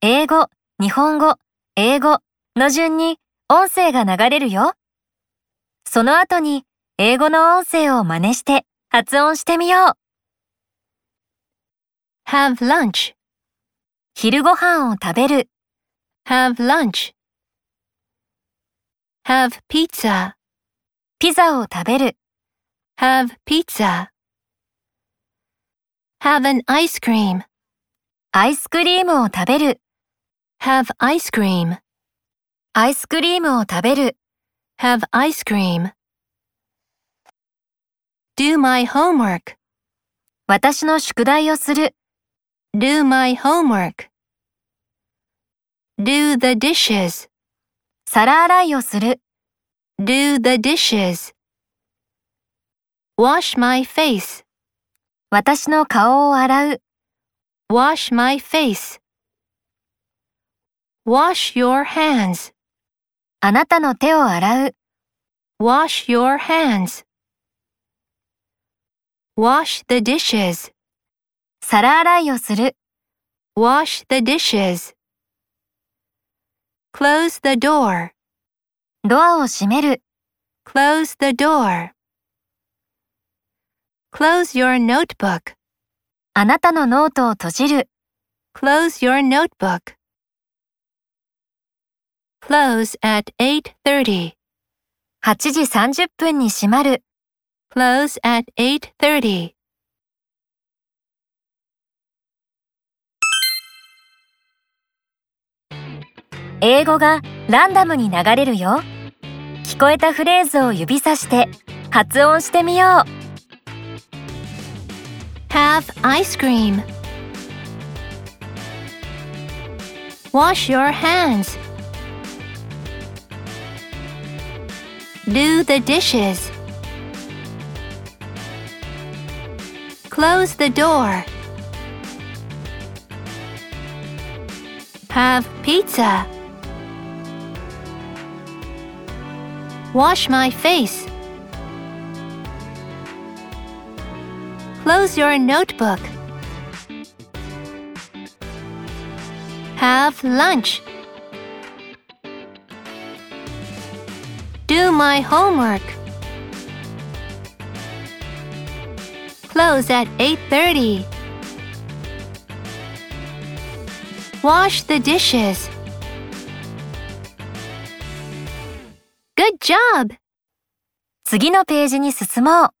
英語、日本語、英語の順に音声が流れるよ。その後に英語の音声を真似して発音してみよう。have lunch, 昼ご飯を食べる、have lunch. Have pizza, ピザを食べる、have pizza. Have an ice cream, アイスクリームを食べる、have ice cream, アイスクリームを食べる、have ice cream. Do my homework, 私の宿題をする、do my homework. Do the dishes, 皿洗いをする、do the dishes. Wash my face, 私の顔を洗う、wash my face. Wash your hands, あなたの手を洗う、wash your hands. Wash the dishes, 皿洗いをする、wash the dishes. Close the door, ドアを閉める、close the door. Close your notebook, あなたのノートを閉じる、close your notebook. Close at 8:30, 8時30分に閉まる、close at 8:30.「英語がランダムに流れるよ。聞こえたフレーズを指さして発音してみよう。Have ice cream. Wash your hands. Do the dishes. Close the door. Have pizza. Wash my face. Close your notebook. Have lunch. Do my homework. Close at 8:30. Wash the dishes. Good job! 次のページに進もう。